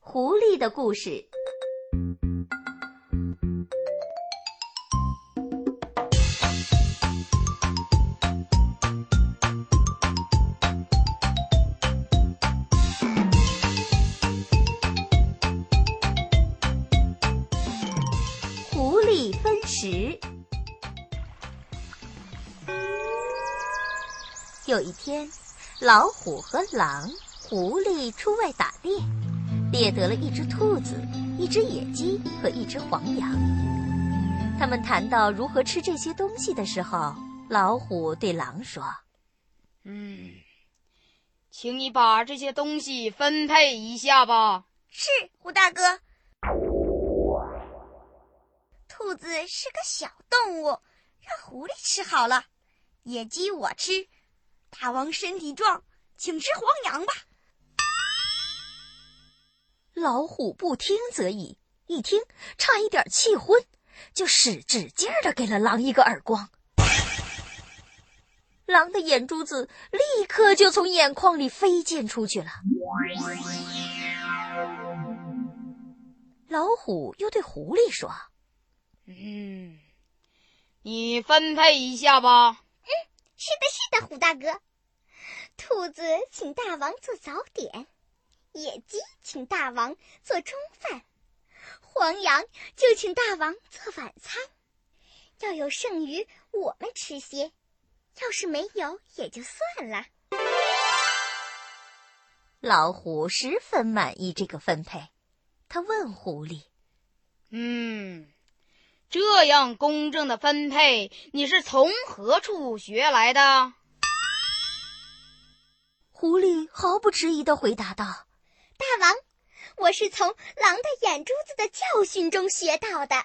狐狸的故事。狐狸分食。有一天，老虎和狼、狐狸出外打猎，猎得了一只兔子、一只野鸡和一只黄羊。他们谈到如何吃这些东西的时候，老虎对狼说：“嗯，请你把这些东西分配一下吧。”“是，虎大哥。”兔子是个小动物，让狐狸吃好了。野鸡我吃。大王身体壮，请吃黄羊吧。老虎不听则已，一听差一点气昏，就使使劲的给了狼一个耳光。狼的眼珠子立刻就从眼眶里飞溅出去了。老虎又对狐狸说：“嗯，你分配一下吧。”“嗯，是的，是的，虎大哥。”兔子请大王做早点，野鸡请大王做中饭，黄羊就请大王做晚餐。要有剩余，我们吃些；要是没有，也就算了。老虎十分满意这个分配，他问狐狸：“嗯，这样公正的分配，你是从何处学来的？”狐狸毫不迟疑的回答道：“大王，我是从狼的眼珠子的教训中学到的。”